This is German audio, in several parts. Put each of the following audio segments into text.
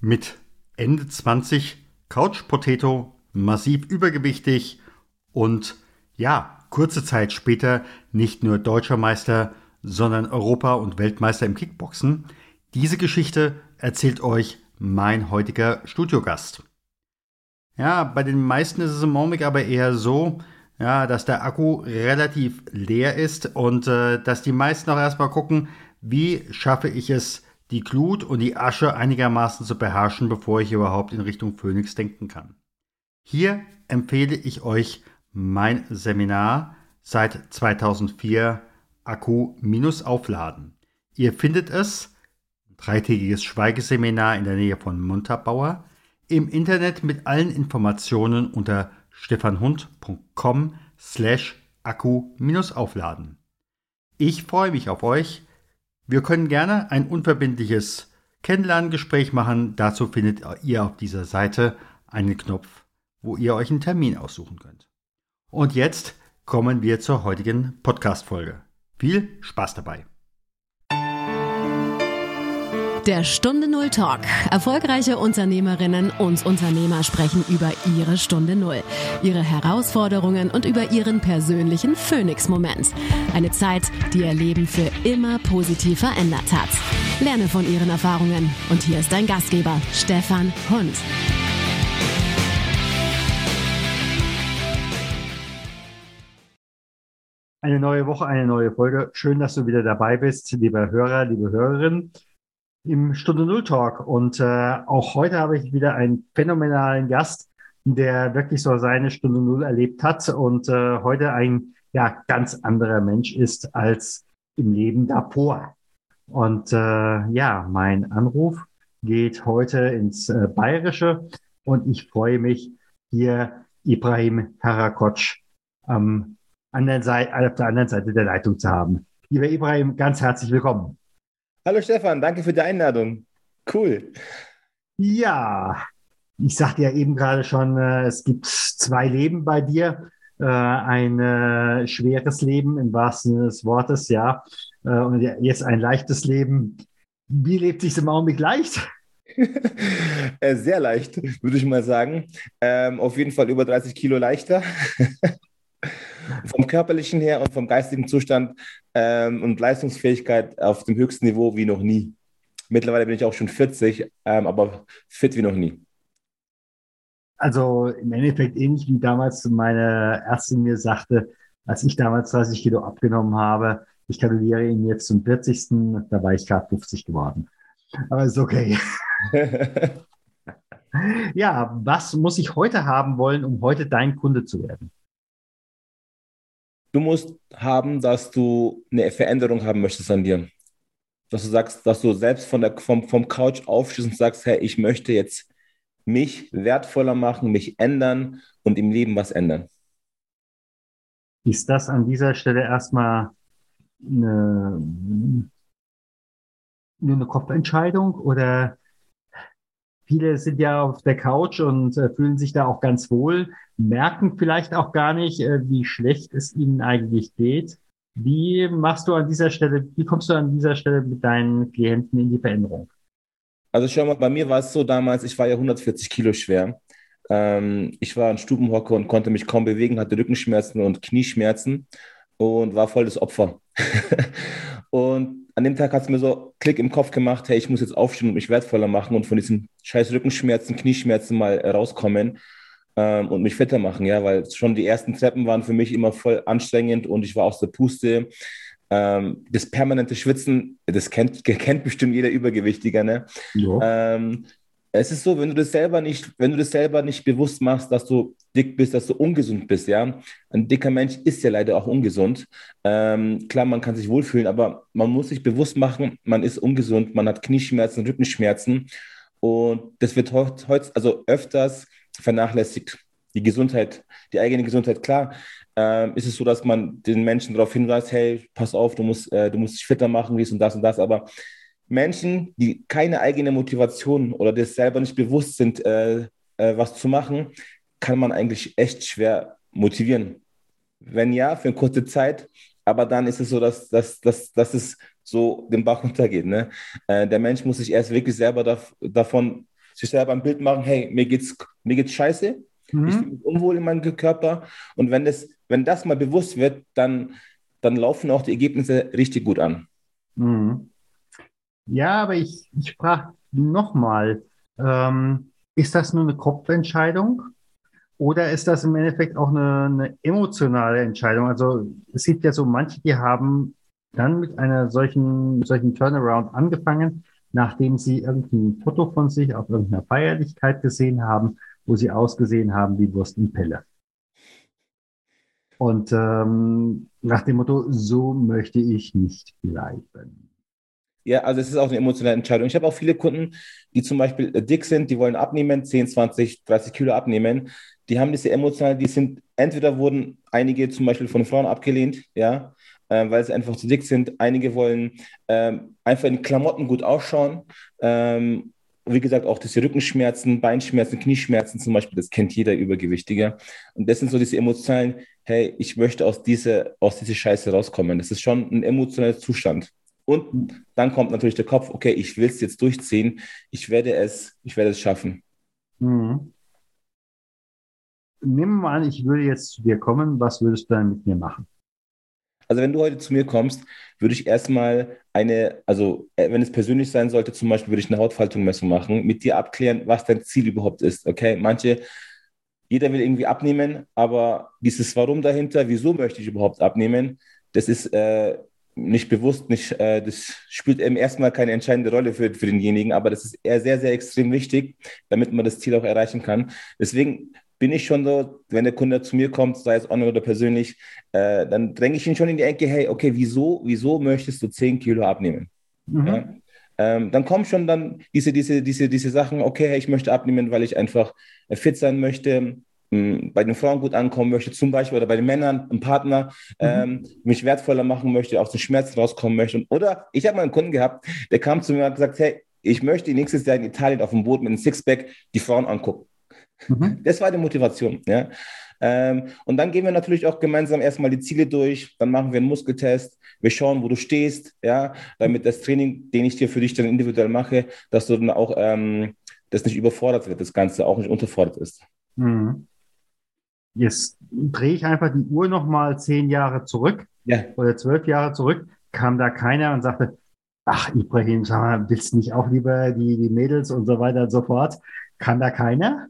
Mit Ende 20, Couch Potato, massiv übergewichtig und ja, kurze Zeit später nicht nur deutscher Meister, sondern Europa- und Weltmeister im Kickboxen. Diese Geschichte erzählt euch mein heutiger Studiogast. Ja, bei den meisten ist es im Augenblick aber eher so, ja, dass der Akku relativ leer ist und äh, dass die meisten auch erstmal gucken, wie schaffe ich es, die Glut und die Asche einigermaßen zu beherrschen, bevor ich überhaupt in Richtung Phoenix denken kann. Hier empfehle ich euch mein Seminar seit 2004 Akku minus aufladen. Ihr findet es, dreitägiges Schweigeseminar in der Nähe von Montabaur, im Internet mit allen Informationen unter stefanhund.com slash Akku minus aufladen. Ich freue mich auf euch wir können gerne ein unverbindliches Kennenlerngespräch machen. Dazu findet ihr auf dieser Seite einen Knopf, wo ihr euch einen Termin aussuchen könnt. Und jetzt kommen wir zur heutigen Podcast-Folge. Viel Spaß dabei! Der Stunde Null Talk. Erfolgreiche Unternehmerinnen und Unternehmer sprechen über ihre Stunde Null, ihre Herausforderungen und über ihren persönlichen Phoenix-Moment. Eine Zeit, die ihr Leben für immer positiv verändert hat. Lerne von ihren Erfahrungen. Und hier ist dein Gastgeber, Stefan Hund. Eine neue Woche, eine neue Folge. Schön, dass du wieder dabei bist, lieber Hörer, liebe Hörerin im Stunde Null Talk. Und äh, auch heute habe ich wieder einen phänomenalen Gast, der wirklich so seine Stunde Null erlebt hat und äh, heute ein ja, ganz anderer Mensch ist als im Leben davor. Und äh, ja, mein Anruf geht heute ins äh, Bayerische und ich freue mich, hier Ibrahim Karakotsch am anderen Seite, auf der anderen Seite der Leitung zu haben. Lieber Ibrahim, ganz herzlich willkommen. Hallo Stefan, danke für die Einladung. Cool. Ja, ich sagte ja eben gerade schon, äh, es gibt zwei Leben bei dir. Äh, ein äh, schweres Leben im wahrsten Sinne des Wortes, ja. und jetzt ein leichtes Leben. Wie lebt sich im Augenblick leicht? Sehr leicht, würde ich mal sagen. Ähm, auf jeden Fall über 30 Kilo leichter. vom körperlichen her und vom geistigen Zustand ähm, und Leistungsfähigkeit auf dem höchsten Niveau wie noch nie. Mittlerweile bin ich auch schon 40, ähm, aber fit wie noch nie. Also im Endeffekt ähnlich wie damals meine Ärztin mir sagte, als ich damals 30 Kilo abgenommen habe, ich kalkuliere ihn jetzt zum 40. Da war ich gerade 50 geworden. Aber ist okay. ja, was muss ich heute haben wollen, um heute dein Kunde zu werden? Du musst haben, dass du eine Veränderung haben möchtest an dir. Dass du sagst, dass du selbst von der, vom, vom Couch aufstehst und sagst, hey, ich möchte jetzt mich wertvoller machen, mich ändern und im Leben was ändern. Ist das an dieser Stelle erstmal eine, nur eine Kopfentscheidung oder viele sind ja auf der Couch und äh, fühlen sich da auch ganz wohl merken vielleicht auch gar nicht, äh, wie schlecht es ihnen eigentlich geht. Wie machst du an dieser Stelle, wie kommst du an dieser Stelle mit deinen Klienten in die Veränderung? Also schau mal, bei mir war es so damals, ich war ja 140 Kilo schwer. Ähm, ich war ein Stubenhocker und konnte mich kaum bewegen, hatte Rückenschmerzen und Knieschmerzen und war voll das Opfer. und an dem Tag hat es mir so Klick im Kopf gemacht, hey, ich muss jetzt aufstehen und mich wertvoller machen und von diesen scheiß Rückenschmerzen, Knieschmerzen mal rauskommen ähm, und mich fitter machen, ja, weil schon die ersten Treppen waren für mich immer voll anstrengend und ich war aus der Puste. Ähm, das permanente Schwitzen, das kennt, kennt bestimmt jeder Übergewichtiger, ne? Ja. Ähm, es ist so, wenn du das selber nicht, wenn du das selber nicht bewusst machst, dass du dick bist, dass du ungesund bist, ja. Ein dicker Mensch ist ja leider auch ungesund. Ähm, klar, man kann sich wohlfühlen, aber man muss sich bewusst machen, man ist ungesund, man hat Knieschmerzen, Rückenschmerzen und das wird heute, also öfters vernachlässigt. Die Gesundheit, die eigene Gesundheit, klar, äh, ist es so, dass man den Menschen darauf hinweist, hey, pass auf, du musst, äh, du musst dich fitter machen, dies und das und das, aber Menschen, die keine eigene Motivation oder das selber nicht bewusst sind, äh, äh, was zu machen, kann man eigentlich echt schwer motivieren. Wenn ja, für eine kurze Zeit, aber dann ist es so, dass, dass, dass, dass es so den Bach runtergeht. Ne? Äh, der Mensch muss sich erst wirklich selber da, davon sich selber ein Bild machen, hey, mir geht's, mir geht's scheiße, mhm. ich fühle mich unwohl in meinem Körper. Und wenn das, wenn das mal bewusst wird, dann, dann laufen auch die Ergebnisse richtig gut an. Mhm. Ja, aber ich, ich frage nochmal, ähm, ist das nur eine Kopfentscheidung? Oder ist das im Endeffekt auch eine, eine emotionale Entscheidung? Also es gibt ja so manche, die haben dann mit einer solchen, solchen Turnaround angefangen, nachdem sie irgendein Foto von sich auf irgendeiner Feierlichkeit gesehen haben, wo sie ausgesehen haben wie Wurst und Pelle. Und ähm, nach dem Motto, so möchte ich nicht bleiben. Ja, also es ist auch eine emotionale Entscheidung. Ich habe auch viele Kunden, die zum Beispiel dick sind, die wollen abnehmen, 10, 20, 30 Kilo abnehmen. Die haben diese emotionale, die sind, entweder wurden einige zum Beispiel von Frauen abgelehnt, ja, äh, weil sie einfach zu dick sind. Einige wollen ähm, einfach in Klamotten gut ausschauen. Ähm, wie gesagt, auch diese Rückenschmerzen, Beinschmerzen, Knieschmerzen zum Beispiel, das kennt jeder Übergewichtige. Und das sind so diese emotionalen, hey, ich möchte aus dieser, aus dieser Scheiße rauskommen. Das ist schon ein emotionaler Zustand. Und dann kommt natürlich der Kopf, okay, ich will es jetzt durchziehen, ich werde es, ich werde es schaffen. Mhm. Wir mal an, ich würde jetzt zu dir kommen, was würdest du dann mit mir machen? Also wenn du heute zu mir kommst, würde ich erstmal eine, also äh, wenn es persönlich sein sollte, zum Beispiel würde ich eine Hautfaltungmessung machen, mit dir abklären, was dein Ziel überhaupt ist. Okay, manche, jeder will irgendwie abnehmen, aber dieses Warum dahinter, wieso möchte ich überhaupt abnehmen, das ist äh, nicht bewusst, nicht, äh, das spielt eben erstmal keine entscheidende Rolle für, für denjenigen, aber das ist eher sehr, sehr extrem wichtig, damit man das Ziel auch erreichen kann. Deswegen bin ich schon so, wenn der Kunde zu mir kommt, sei es online oder persönlich, äh, dann dränge ich ihn schon in die Ecke, hey, okay, wieso, wieso möchtest du 10 Kilo abnehmen? Mhm. Ja? Ähm, dann kommen schon dann diese, diese, diese, diese Sachen, okay, hey, ich möchte abnehmen, weil ich einfach äh, fit sein möchte, mh, bei den Frauen gut ankommen möchte, zum Beispiel, oder bei den Männern, ein Partner, mhm. ähm, mich wertvoller machen möchte, aus den Schmerzen rauskommen möchte. Oder ich habe mal einen Kunden gehabt, der kam zu mir und hat gesagt, hey, ich möchte nächstes Jahr in Italien auf dem Boot mit einem Sixpack die Frauen angucken. Mhm. Das war die Motivation. Ja. Ähm, und dann gehen wir natürlich auch gemeinsam erstmal die Ziele durch, dann machen wir einen Muskeltest, wir schauen, wo du stehst, ja, damit das Training, den ich dir für dich dann individuell mache, dass du dann auch ähm, das nicht überfordert wird, das Ganze auch nicht unterfordert ist. Mhm. Jetzt drehe ich einfach die Uhr nochmal zehn Jahre zurück ja. oder zwölf Jahre zurück, kam da keiner und sagte, ach Ibrahim, sag mal, willst du nicht auch lieber die, die Mädels und so weiter und so fort? Kann da keiner?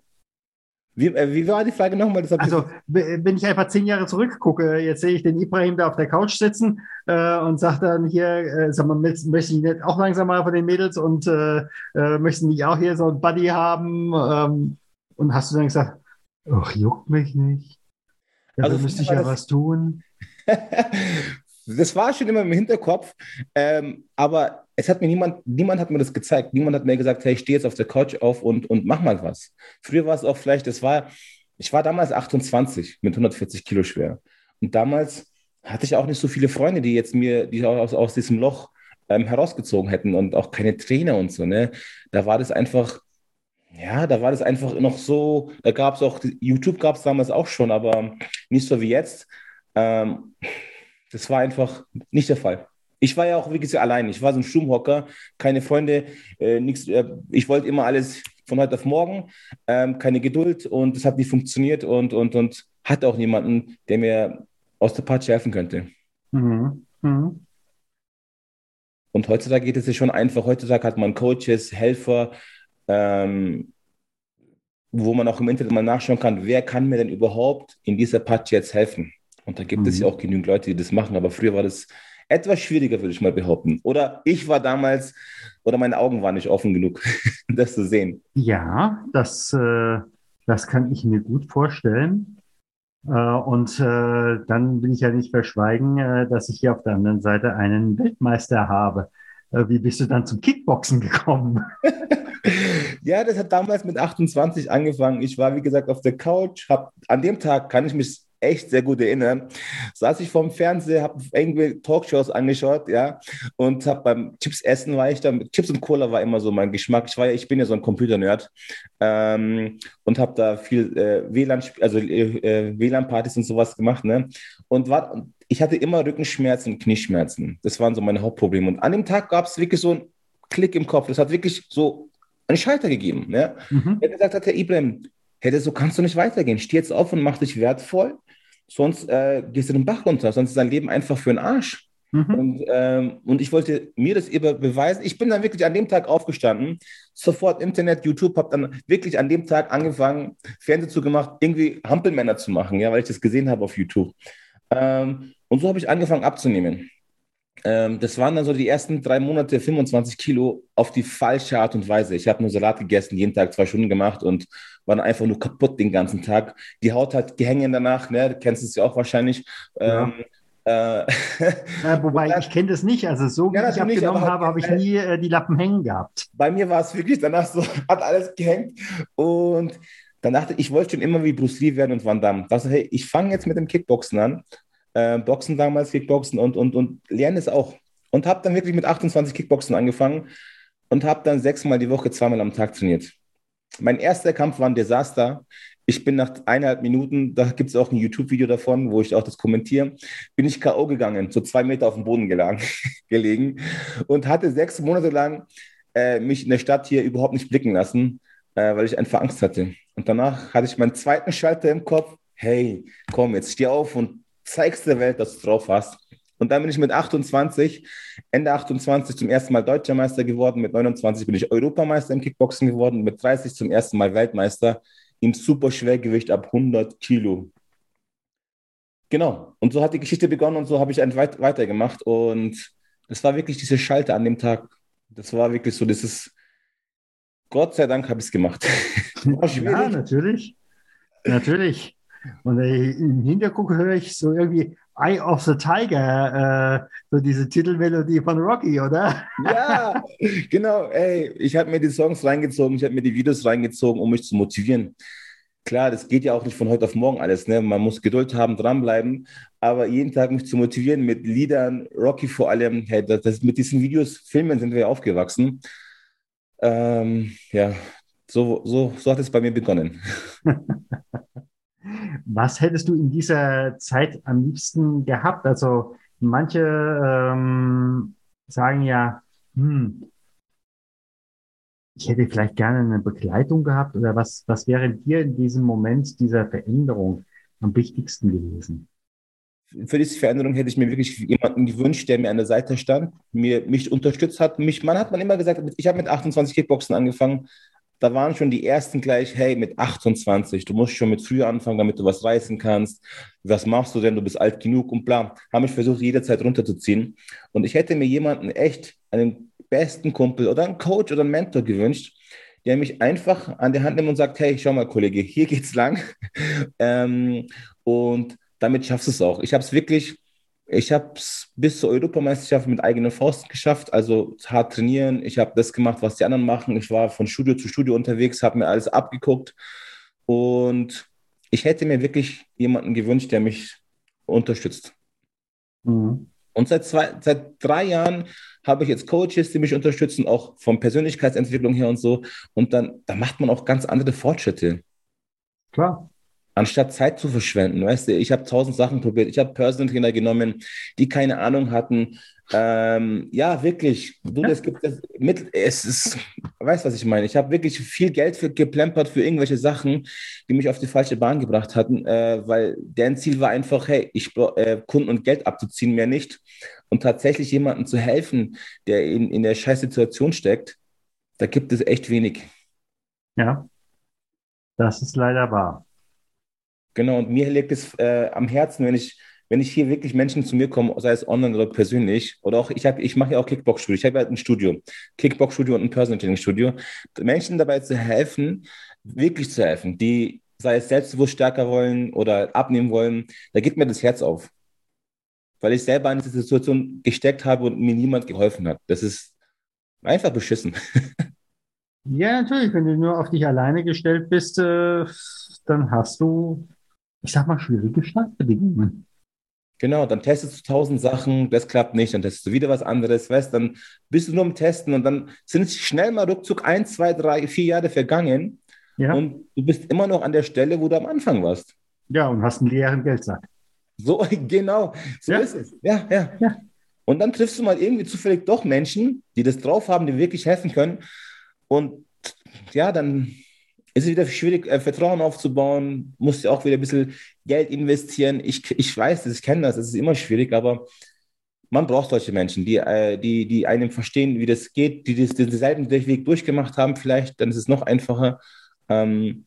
Wie, äh, wie war die Frage nochmal? Also, wenn ich einfach zehn Jahre zurückgucke, jetzt sehe ich den Ibrahim da auf der Couch sitzen äh, und sagt dann hier, äh, sag mal, möchte ich nicht auch langsam mal von den Mädels und äh, äh, möchten die auch hier so ein Buddy haben? Ähm, und hast du dann gesagt, ach, juckt mich nicht. Ja, also, müsste ich ja was tun. das war schon immer im Hinterkopf, ähm, aber es hat mir niemand, niemand hat mir das gezeigt. Niemand hat mir gesagt, hey, ich stehe jetzt auf der Couch auf und, und mach mal was. Früher war es auch vielleicht, das war, ich war damals 28 mit 140 Kilo schwer. Und damals hatte ich auch nicht so viele Freunde, die jetzt mir, die aus, aus diesem Loch ähm, herausgezogen hätten und auch keine Trainer und so, ne? Da war das einfach, ja, da war das einfach noch so, da gab es auch, YouTube gab es damals auch schon, aber nicht so wie jetzt. Ähm, das war einfach nicht der Fall ich war ja auch, wie gesagt, allein. Ich war so ein Stummhocker, keine Freunde, äh, nichts. Äh, ich wollte immer alles von heute auf morgen, ähm, keine Geduld und das hat nicht funktioniert und, und, und hatte auch niemanden, der mir aus der Party helfen könnte. Mhm. Mhm. Und heutzutage geht es ja schon einfach. Heutzutage hat man Coaches, Helfer, ähm, wo man auch im Internet mal nachschauen kann, wer kann mir denn überhaupt in dieser Party jetzt helfen? Und da gibt mhm. es ja auch genügend Leute, die das machen. Aber früher war das etwas schwieriger, würde ich mal behaupten. Oder ich war damals, oder meine Augen waren nicht offen genug, das zu sehen. Ja, das, äh, das kann ich mir gut vorstellen. Äh, und äh, dann will ich ja nicht verschweigen, äh, dass ich hier auf der anderen Seite einen Weltmeister habe. Äh, wie bist du dann zum Kickboxen gekommen? ja, das hat damals mit 28 angefangen. Ich war, wie gesagt, auf der Couch. Hab, an dem Tag kann ich mich echt sehr gut erinnern, saß ich vorm Fernseher, habe irgendwie Talkshows angeschaut, ja, und habe beim Chips essen war ich da, Chips und Cola war immer so mein Geschmack. Ich war ja, ich bin ja so ein Computer-Nerd ähm, und habe da viel äh, WLAN, also äh, äh WLAN-Partys und sowas gemacht, ne, und war, ich hatte immer Rückenschmerzen und Knieschmerzen. Das waren so meine Hauptprobleme. Und an dem Tag gab es wirklich so einen Klick im Kopf. Das hat wirklich so einen Schalter gegeben. Ja? Mhm. Er gesagt hat, Herr Ibrahim, hätte so kannst du nicht weitergehen. Steh jetzt auf und mach dich wertvoll, sonst äh, gehst du den Bach runter, sonst ist dein Leben einfach für den Arsch. Mhm. Und, ähm, und ich wollte mir das eben beweisen. Ich bin dann wirklich an dem Tag aufgestanden, sofort Internet, YouTube, habe dann wirklich an dem Tag angefangen, Fernsehen zu gemacht, irgendwie Hampelmänner zu machen, ja, weil ich das gesehen habe auf YouTube. Ähm, und so habe ich angefangen abzunehmen. Ähm, das waren dann so die ersten drei Monate 25 Kilo auf die falsche Art und Weise. Ich habe nur Salat gegessen, jeden Tag zwei Stunden gemacht und war dann einfach nur kaputt den ganzen Tag. Die Haut hat gehängt danach, ne? du kennst es ja auch wahrscheinlich. Ja. Ähm, äh, ja, wobei ich kenne das nicht. Also so wie ja, ich abgenommen nicht, habe, habe ich nie äh, die Lappen hängen gehabt. Bei mir war es wirklich danach so, hat alles gehängt und dann dachte ich, ich wollte schon immer wie Bruce Lee werden und Van Damme. Dachte, hey, ich fange jetzt mit dem Kickboxen an äh, Boxen damals, Kickboxen und, und, und lerne es auch. Und habe dann wirklich mit 28 Kickboxen angefangen und habe dann sechsmal die Woche, zweimal am Tag trainiert. Mein erster Kampf war ein Desaster. Ich bin nach eineinhalb Minuten, da gibt es auch ein YouTube-Video davon, wo ich auch das kommentiere, bin ich K.O. gegangen, so zwei Meter auf dem Boden gelang, gelegen und hatte sechs Monate lang äh, mich in der Stadt hier überhaupt nicht blicken lassen, äh, weil ich einfach Angst hatte. Und danach hatte ich meinen zweiten Schalter im Kopf. Hey, komm, jetzt steh auf und zeigst der Welt, dass du drauf hast. Und dann bin ich mit 28, Ende 28 zum ersten Mal Deutscher Meister geworden, mit 29 bin ich Europameister im Kickboxen geworden, mit 30 zum ersten Mal Weltmeister im Superschwergewicht ab 100 Kilo. Genau, und so hat die Geschichte begonnen und so habe ich weit weitergemacht und das war wirklich diese Schalte an dem Tag. Das war wirklich so, das ist, Gott sei Dank habe ich es gemacht. ja, natürlich. Natürlich. Und äh, im Hintergrund höre ich so irgendwie Eye of the Tiger, äh, so diese Titelmelodie von Rocky, oder? Ja, genau. Ey, ich habe mir die Songs reingezogen, ich habe mir die Videos reingezogen, um mich zu motivieren. Klar, das geht ja auch nicht von heute auf morgen alles. Ne? Man muss Geduld haben, dranbleiben. Aber jeden Tag mich zu motivieren mit Liedern, Rocky vor allem, hey, das, das, mit diesen Videos, Filmen sind wir aufgewachsen. Ähm, ja, so, so, so hat es bei mir begonnen. Was hättest du in dieser Zeit am liebsten gehabt? Also manche ähm, sagen ja, hm, ich hätte vielleicht gerne eine Begleitung gehabt oder was, was wäre dir in diesem Moment dieser Veränderung am wichtigsten gewesen? Für diese Veränderung hätte ich mir wirklich jemanden gewünscht, der mir an der Seite stand, mir, mich unterstützt hat. Mich, man hat man immer gesagt, ich habe mit 28 Kickboxen angefangen, da waren schon die ersten gleich, hey, mit 28, du musst schon mit früh anfangen, damit du was reißen kannst. Was machst du denn? Du bist alt genug und bla. Haben mich versucht, jederzeit runterzuziehen. Und ich hätte mir jemanden echt, einen besten Kumpel oder einen Coach oder einen Mentor gewünscht, der mich einfach an der Hand nimmt und sagt, hey, schau mal, Kollege, hier geht's lang. ähm, und damit schaffst du es auch. Ich habe es wirklich ich habe es bis zur Europameisterschaft mit eigenen Faust geschafft, also hart trainieren. Ich habe das gemacht, was die anderen machen. Ich war von Studio zu Studio unterwegs, habe mir alles abgeguckt und ich hätte mir wirklich jemanden gewünscht, der mich unterstützt. Mhm. Und seit, zwei, seit drei Jahren habe ich jetzt Coaches, die mich unterstützen, auch von Persönlichkeitsentwicklung her und so. Und dann da macht man auch ganz andere Fortschritte. Klar anstatt Zeit zu verschwenden. Weißt du, ich habe tausend Sachen probiert. Ich habe Personal Trainer genommen, die keine Ahnung hatten. Ähm, ja, wirklich. Du, das gibt es mit. Es ist, weißt was ich meine? Ich habe wirklich viel Geld für, geplempert für irgendwelche Sachen, die mich auf die falsche Bahn gebracht hatten, äh, weil deren Ziel war einfach, hey, ich äh, Kunden und Geld abzuziehen, mehr nicht. Und tatsächlich jemandem zu helfen, der in, in der scheiß Situation steckt, da gibt es echt wenig. Ja, das ist leider wahr. Genau, und mir liegt es äh, am Herzen, wenn ich, wenn ich hier wirklich Menschen zu mir kommen, sei es online oder persönlich, oder auch, ich, hab, ich mache ja auch Kickbox-Studio, ich habe halt ein Studio, Kickbox-Studio und ein Personal Training-Studio, Menschen dabei zu helfen, wirklich zu helfen, die, sei es selbstbewusst stärker wollen oder abnehmen wollen, da geht mir das Herz auf. Weil ich selber in dieser Situation gesteckt habe und mir niemand geholfen hat. Das ist einfach beschissen. Ja, natürlich. Wenn du nur auf dich alleine gestellt bist, äh, dann hast du ich sag mal, schwierige Startbedingungen. Genau, dann testest du tausend Sachen, das klappt nicht, dann testest du wieder was anderes, weißt, dann bist du nur am Testen und dann sind schnell mal ruckzuck ein, zwei, drei, vier Jahre vergangen ja. und du bist immer noch an der Stelle, wo du am Anfang warst. Ja, und hast einen leeren Geldsack. So, genau, so ja. ist es. Ja, ja, ja. Und dann triffst du mal irgendwie zufällig doch Menschen, die das drauf haben, die wirklich helfen können und ja, dann ist es wieder schwierig, äh, Vertrauen aufzubauen, musst ja auch wieder ein bisschen Geld investieren. Ich, ich weiß das, ich kenne das, es ist immer schwierig, aber man braucht solche Menschen, die, äh, die, die einem verstehen, wie das geht, die das, denselben Weg durchgemacht haben, vielleicht, dann ist es noch einfacher. Ähm,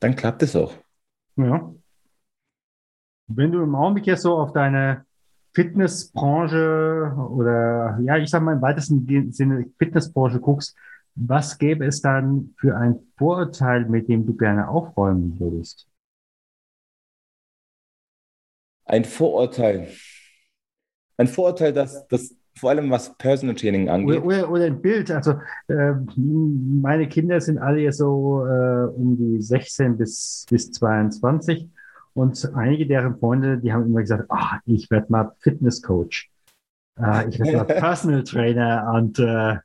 dann klappt es auch. Ja. Wenn du im Augenblick jetzt so auf deine Fitnessbranche oder ja, ich sag mal im weitesten Sinne Fitnessbranche guckst, was gäbe es dann für ein Vorurteil, mit dem du gerne aufräumen würdest? Ein Vorurteil. Ein Vorurteil, dass das vor allem was Personal Training angeht. Oder, oder, oder ein Bild. Also äh, meine Kinder sind alle jetzt so äh, um die 16 bis, bis 22 und einige deren Freunde, die haben immer gesagt, ah, ich werde mal Fitnesscoach. Äh, ich werde mal Personal Trainer und äh,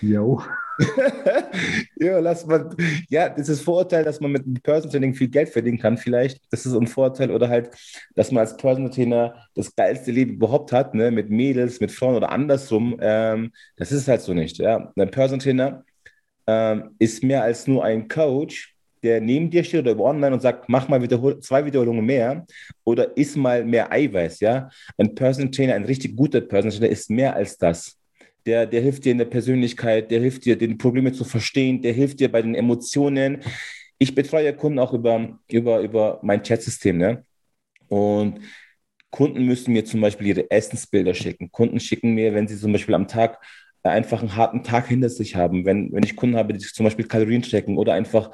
Jo. ja, lass mal. Ja, dieses Vorurteil, dass man mit Personal Training viel Geld verdienen kann, vielleicht. Das ist ein Vorteil. Oder halt, dass man als Personal Trainer das geilste Leben überhaupt hat, ne? mit Mädels, mit Frauen oder andersrum. Ähm, das ist halt so nicht. Ja? Ein Personal Trainer ähm, ist mehr als nur ein Coach, der neben dir steht oder online und sagt, mach mal Wiederhol zwei Wiederholungen mehr oder iss mal mehr Eiweiß. Ja? Ein Personal Trainer, ein richtig guter Personal Trainer ist mehr als das der, der hilft dir in der Persönlichkeit, der hilft dir, die Probleme zu verstehen, der hilft dir bei den Emotionen. Ich betreue Kunden auch über, über, über mein Chatsystem. Ne? Und Kunden müssen mir zum Beispiel ihre Essensbilder schicken. Kunden schicken mir, wenn sie zum Beispiel am Tag einfach einen harten Tag hinter sich haben, wenn, wenn ich Kunden habe, die zum Beispiel Kalorien checken oder einfach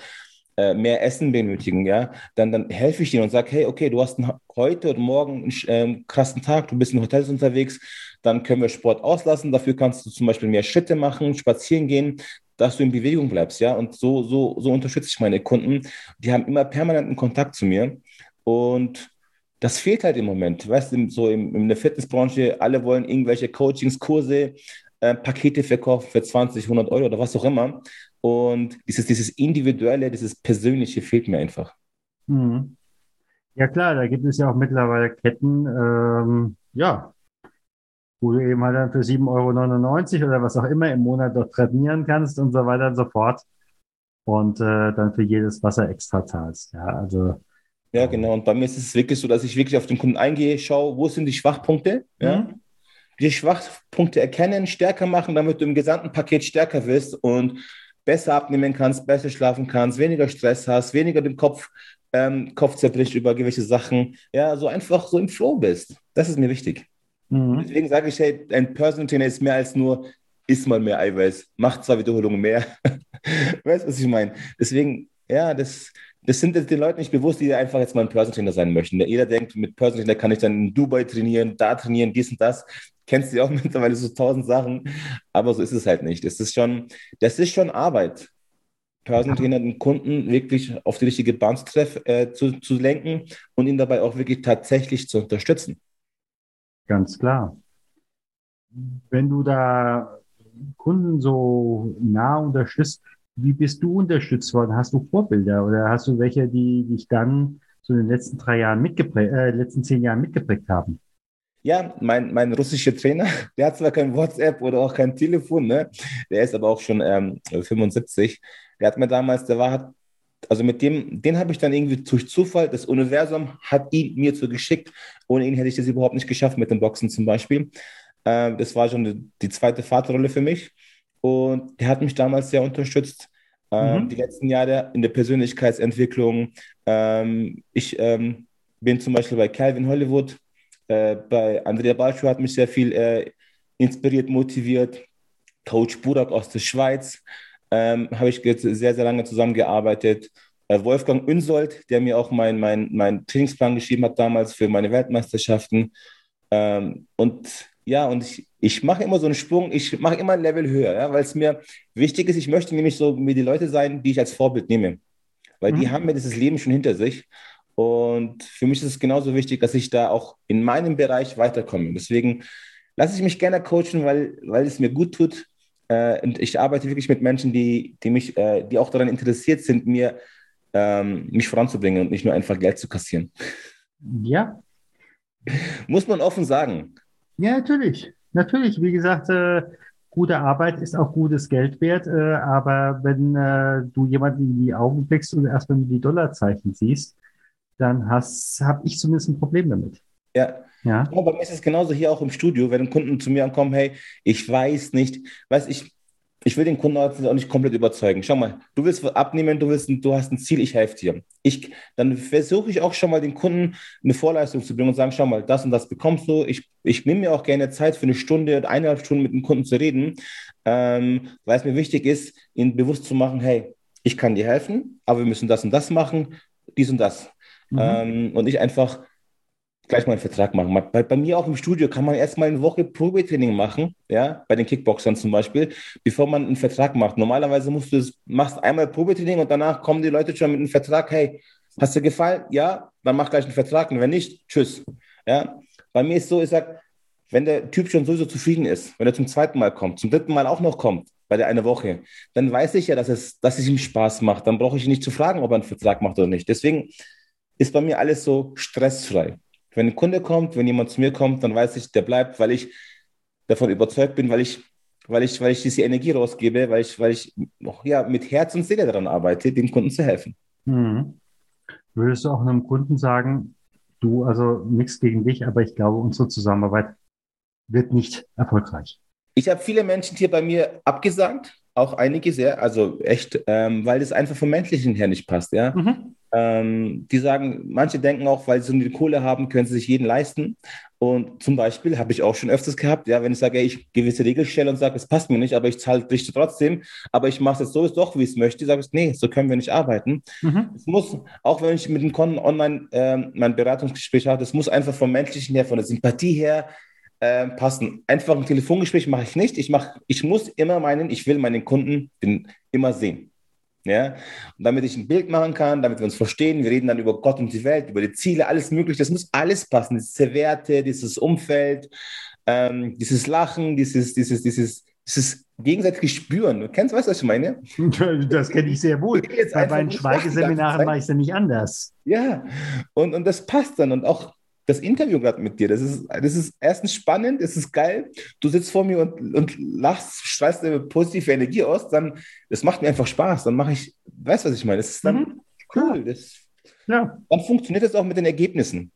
äh, mehr Essen benötigen, ja, dann, dann helfe ich ihnen und sage, hey, okay, du hast heute und morgen einen ähm, krassen Tag, du bist in Hotels unterwegs, dann können wir Sport auslassen. Dafür kannst du zum Beispiel mehr Schritte machen, spazieren gehen, dass du in Bewegung bleibst, ja. Und so, so, so unterstütze ich meine Kunden. Die haben immer permanenten Kontakt zu mir. Und das fehlt halt im Moment. Weißt du, so in, in der Fitnessbranche, alle wollen irgendwelche Coachings, Kurse, äh, Pakete verkaufen für 20, 100 Euro oder was auch immer. Und dieses, dieses Individuelle, dieses Persönliche fehlt mir einfach. Mhm. Ja klar, da gibt es ja auch mittlerweile Ketten, ähm, ja, wo du eben halt dann für 7,99 Euro oder was auch immer im Monat dort trainieren kannst und so weiter und so fort. Und äh, dann für jedes Wasser extra zahlst. Ja, also. Ja, genau. Und bei mir ist es wirklich so, dass ich wirklich auf den Kunden eingehe, schaue, wo sind die Schwachpunkte, mhm. ja? die Schwachpunkte erkennen, stärker machen, damit du im gesamten Paket stärker wirst und besser abnehmen kannst, besser schlafen kannst, weniger Stress hast, weniger den Kopf, ähm, Kopf zerbricht über gewisse Sachen. Ja, so einfach so im Flow bist. Das ist mir wichtig. Mhm. Deswegen sage ich, hey, ein Personal Trainer ist mehr als nur, isst mal mehr Eiweiß, macht zwei Wiederholungen mehr. weißt du, was ich meine? Deswegen, ja, das, das sind den Leuten nicht bewusst, die einfach jetzt mal ein Personal Trainer sein möchten. Jeder denkt, mit Personal Trainer kann ich dann in Dubai trainieren, da trainieren, dies und das. Kennst du auch mittlerweile so tausend Sachen, aber so ist es halt nicht. Das ist schon, das ist schon Arbeit. Personal Trainer den Kunden wirklich auf die richtige Bahn zu, treff, äh, zu, zu lenken und ihn dabei auch wirklich tatsächlich zu unterstützen. Ganz klar. Wenn du da Kunden so nah unterstützt, wie bist du unterstützt worden? Hast du Vorbilder oder hast du welche, die dich dann so in den letzten drei Jahren mitgeprägt, äh, letzten zehn Jahren mitgeprägt haben? Ja, mein, mein russischer Trainer, der hat zwar kein WhatsApp oder auch kein Telefon, ne? der ist aber auch schon ähm, 75. Der hat mir damals, der war, also mit dem, den habe ich dann irgendwie durch Zufall, das Universum hat ihn mir so geschickt. Ohne ihn hätte ich das überhaupt nicht geschafft mit dem Boxen zum Beispiel. Ähm, das war schon die, die, zweite Vaterrolle für mich. Und der hat mich damals sehr unterstützt. Ähm, mhm. Die letzten Jahre in der Persönlichkeitsentwicklung. Ähm, ich ähm, bin zum Beispiel bei Calvin Hollywood, äh, bei Andrea Balschuh hat mich sehr viel äh, inspiriert, motiviert. Coach Burak aus der Schweiz ähm, habe ich jetzt sehr, sehr lange zusammengearbeitet. Äh, Wolfgang Unsold, der mir auch meinen mein, mein Trainingsplan geschrieben hat damals für meine Weltmeisterschaften. Ähm, und ja, und ich, ich mache immer so einen Sprung, ich mache immer ein Level höher, ja, weil es mir wichtig ist, ich möchte nämlich so wie die Leute sein, die ich als Vorbild nehme. Weil mhm. die haben mir dieses Leben schon hinter sich. Und für mich ist es genauso wichtig, dass ich da auch in meinem Bereich weiterkomme. Deswegen lasse ich mich gerne coachen, weil, weil es mir gut tut, äh, und ich arbeite wirklich mit Menschen, die, die, mich, äh, die auch daran interessiert sind, mir, ähm, mich voranzubringen und nicht nur einfach Geld zu kassieren. Ja. Muss man offen sagen. Ja, natürlich. Natürlich. Wie gesagt, äh, gute Arbeit ist auch gutes Geld wert, äh, aber wenn äh, du jemanden in die Augen blickst und erst wenn du die Dollarzeichen siehst, dann habe ich zumindest ein Problem damit. Ja. Ja. ja. Bei mir ist es genauso hier auch im Studio, wenn Kunden zu mir ankommen, hey, ich weiß nicht, weiß ich, ich will den Kunden auch nicht komplett überzeugen. Schau mal, du willst abnehmen, du willst, du hast ein Ziel, ich helfe dir. Ich, dann versuche ich auch schon mal den Kunden eine Vorleistung zu bringen und sagen, schau mal, das und das bekommst du. Ich, ich nehme mir auch gerne Zeit für eine Stunde, eineinhalb Stunden mit dem Kunden zu reden, ähm, weil es mir wichtig ist, ihnen bewusst zu machen, hey, ich kann dir helfen, aber wir müssen das und das machen, dies und das. Mhm. Ähm, und nicht einfach gleich mal einen Vertrag machen. Bei, bei mir auch im Studio kann man erstmal eine Woche Probetraining machen, ja, bei den Kickboxern zum Beispiel, bevor man einen Vertrag macht. Normalerweise musst du es, machst einmal Probetraining und danach kommen die Leute schon mit einem Vertrag, hey, hast dir gefallen? Ja, dann mach gleich einen Vertrag und wenn nicht, tschüss. Ja, bei mir ist so, ich sag, wenn der Typ schon sowieso zufrieden ist, wenn er zum zweiten Mal kommt, zum dritten Mal auch noch kommt, bei der eine Woche, dann weiß ich ja, dass es, dass es ihm Spaß macht. Dann brauche ich ihn nicht zu fragen, ob er einen Vertrag macht oder nicht. Deswegen ist bei mir alles so stressfrei. Wenn ein Kunde kommt, wenn jemand zu mir kommt, dann weiß ich, der bleibt, weil ich davon überzeugt bin, weil ich, weil ich, weil ich diese Energie rausgebe, weil ich, weil ich ja, mit Herz und Seele daran arbeite, dem Kunden zu helfen. Mhm. Würdest du auch einem Kunden sagen, du, also nichts gegen dich, aber ich glaube, unsere Zusammenarbeit wird nicht erfolgreich? Ich habe viele Menschen hier bei mir abgesagt, auch einige sehr, also echt, ähm, weil es einfach vom Menschlichen her nicht passt, ja. Mhm. Ähm, die sagen, manche denken auch, weil sie so eine Kohle haben, können sie sich jeden leisten. Und zum Beispiel habe ich auch schon öfters gehabt, ja, wenn ich sage, ey, ich gewisse Regeln stelle und sage, es passt mir nicht, aber ich zahle dich trotzdem, aber ich mache es so, ist doch, wie ich es möchte, sage ich, nee, so können wir nicht arbeiten. Mhm. Es muss, auch wenn ich mit dem Kunden online äh, mein Beratungsgespräch habe, das muss einfach vom menschlichen her, von der Sympathie her äh, passen. Einfach ein Telefongespräch mache ich nicht. Ich, mach, ich muss immer meinen, ich will meinen Kunden den, immer sehen. Ja? Und damit ich ein Bild machen kann, damit wir uns verstehen, wir reden dann über Gott und die Welt, über die Ziele, alles Mögliche, das muss alles passen. Diese Werte, dieses Umfeld, ähm, dieses Lachen, dieses, dieses, dieses, dieses gegenseitige Spüren. Du kennst, weißt du, was ich meine? Das kenne ich sehr wohl. Bei meinen Schweigeseminaren mache ich es ja nicht anders. Ja, und, und das passt dann. Und auch das Interview gerade mit dir, das ist, das ist erstens spannend, es ist geil. Du sitzt vor mir und, und lachst, strahlst eine positive Energie aus, dann, das macht mir einfach Spaß. Dann mache ich, weißt du, was ich meine? Das ist dann mhm. cool. Das, ja. Dann funktioniert das auch mit den Ergebnissen.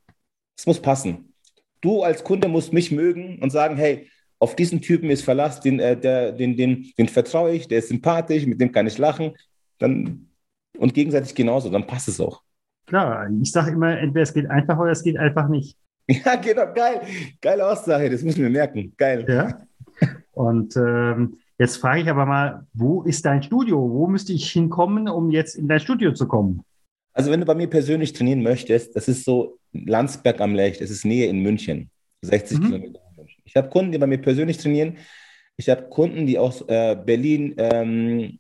Es muss passen. Du als Kunde musst mich mögen und sagen, hey, auf diesen Typen ist Verlass, den, äh, der, den, den, den vertraue ich, der ist sympathisch, mit dem kann ich lachen. Dann, und gegenseitig genauso, dann passt es auch. Klar, ich sage immer, entweder es geht einfach oder es geht einfach nicht. Ja, genau, geil. Geile Aussage, das müssen wir merken. Geil. Ja. Und ähm, jetzt frage ich aber mal, wo ist dein Studio? Wo müsste ich hinkommen, um jetzt in dein Studio zu kommen? Also, wenn du bei mir persönlich trainieren möchtest, das ist so Landsberg am Lech, das ist Nähe in München, 60 mhm. Kilometer. Ich habe Kunden, die bei mir persönlich trainieren. Ich habe Kunden, die aus äh, Berlin ähm,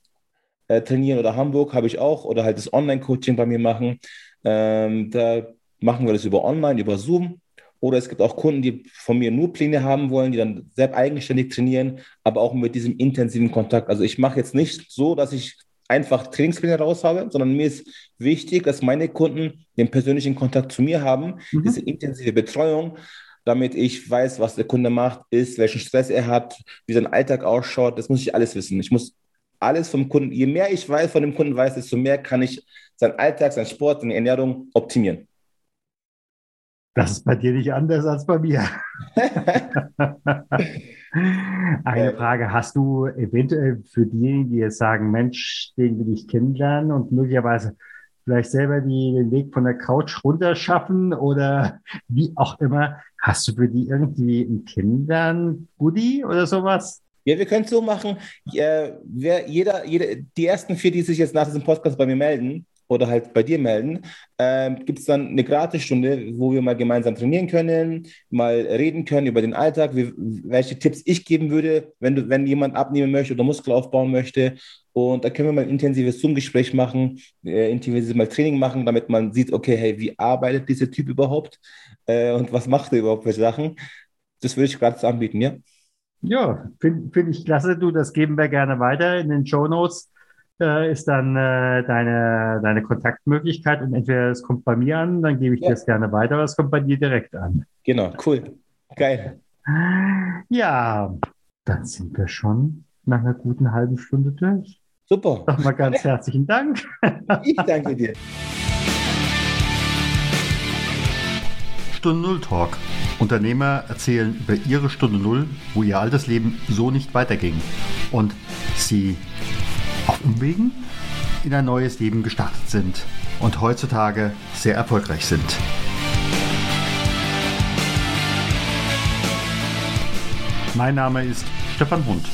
äh, trainieren oder Hamburg habe ich auch oder halt das Online-Coaching bei mir machen. Ähm, da machen wir das über Online, über Zoom. Oder es gibt auch Kunden, die von mir nur Pläne haben wollen, die dann selbst eigenständig trainieren, aber auch mit diesem intensiven Kontakt. Also ich mache jetzt nicht so, dass ich einfach Trainingspläne raus habe, sondern mir ist wichtig, dass meine Kunden den persönlichen Kontakt zu mir haben, mhm. diese intensive Betreuung, damit ich weiß, was der Kunde macht, ist, welchen Stress er hat, wie sein Alltag ausschaut. Das muss ich alles wissen. Ich muss alles vom Kunden, je mehr ich weiß, von dem Kunden weiß, desto mehr kann ich seinen Alltag, seinen Sport, seine Ernährung optimieren. Das ist bei dir nicht anders als bei mir. Eine Frage, hast du eventuell für diejenigen, die jetzt sagen, Mensch, den will ich kennenlernen und möglicherweise vielleicht selber die, den Weg von der Couch runterschaffen oder wie auch immer, hast du für die irgendwie ein Kennenlernen-Goodie oder sowas? Ja, wir können es so machen. Äh, wer, jeder, jeder, die ersten vier, die sich jetzt nach diesem Podcast bei mir melden oder halt bei dir melden, äh, gibt es dann eine Gratisstunde, wo wir mal gemeinsam trainieren können, mal reden können über den Alltag, wie, welche Tipps ich geben würde, wenn, du, wenn jemand abnehmen möchte oder Muskel aufbauen möchte. Und da können wir mal ein intensives Zoom-Gespräch machen, äh, intensives mal Training machen, damit man sieht, okay, hey, wie arbeitet dieser Typ überhaupt äh, und was macht er überhaupt für Sachen. Das würde ich gerade anbieten, ja. Ja, finde find ich klasse. Du, das geben wir gerne weiter. In den Show Notes äh, ist dann äh, deine, deine Kontaktmöglichkeit und entweder es kommt bei mir an, dann gebe ich ja. das gerne weiter, oder es kommt bei dir direkt an. Genau, cool. Geil. Ja, Dann sind wir schon nach einer guten halben Stunde durch. Super. Nochmal ganz herzlichen Dank. Ich danke dir. Stunde Null Talk. Unternehmer erzählen über ihre Stunde Null, wo ihr altes Leben so nicht weiterging und sie auf Umwegen in ein neues Leben gestartet sind und heutzutage sehr erfolgreich sind. Mein Name ist Stefan Hund.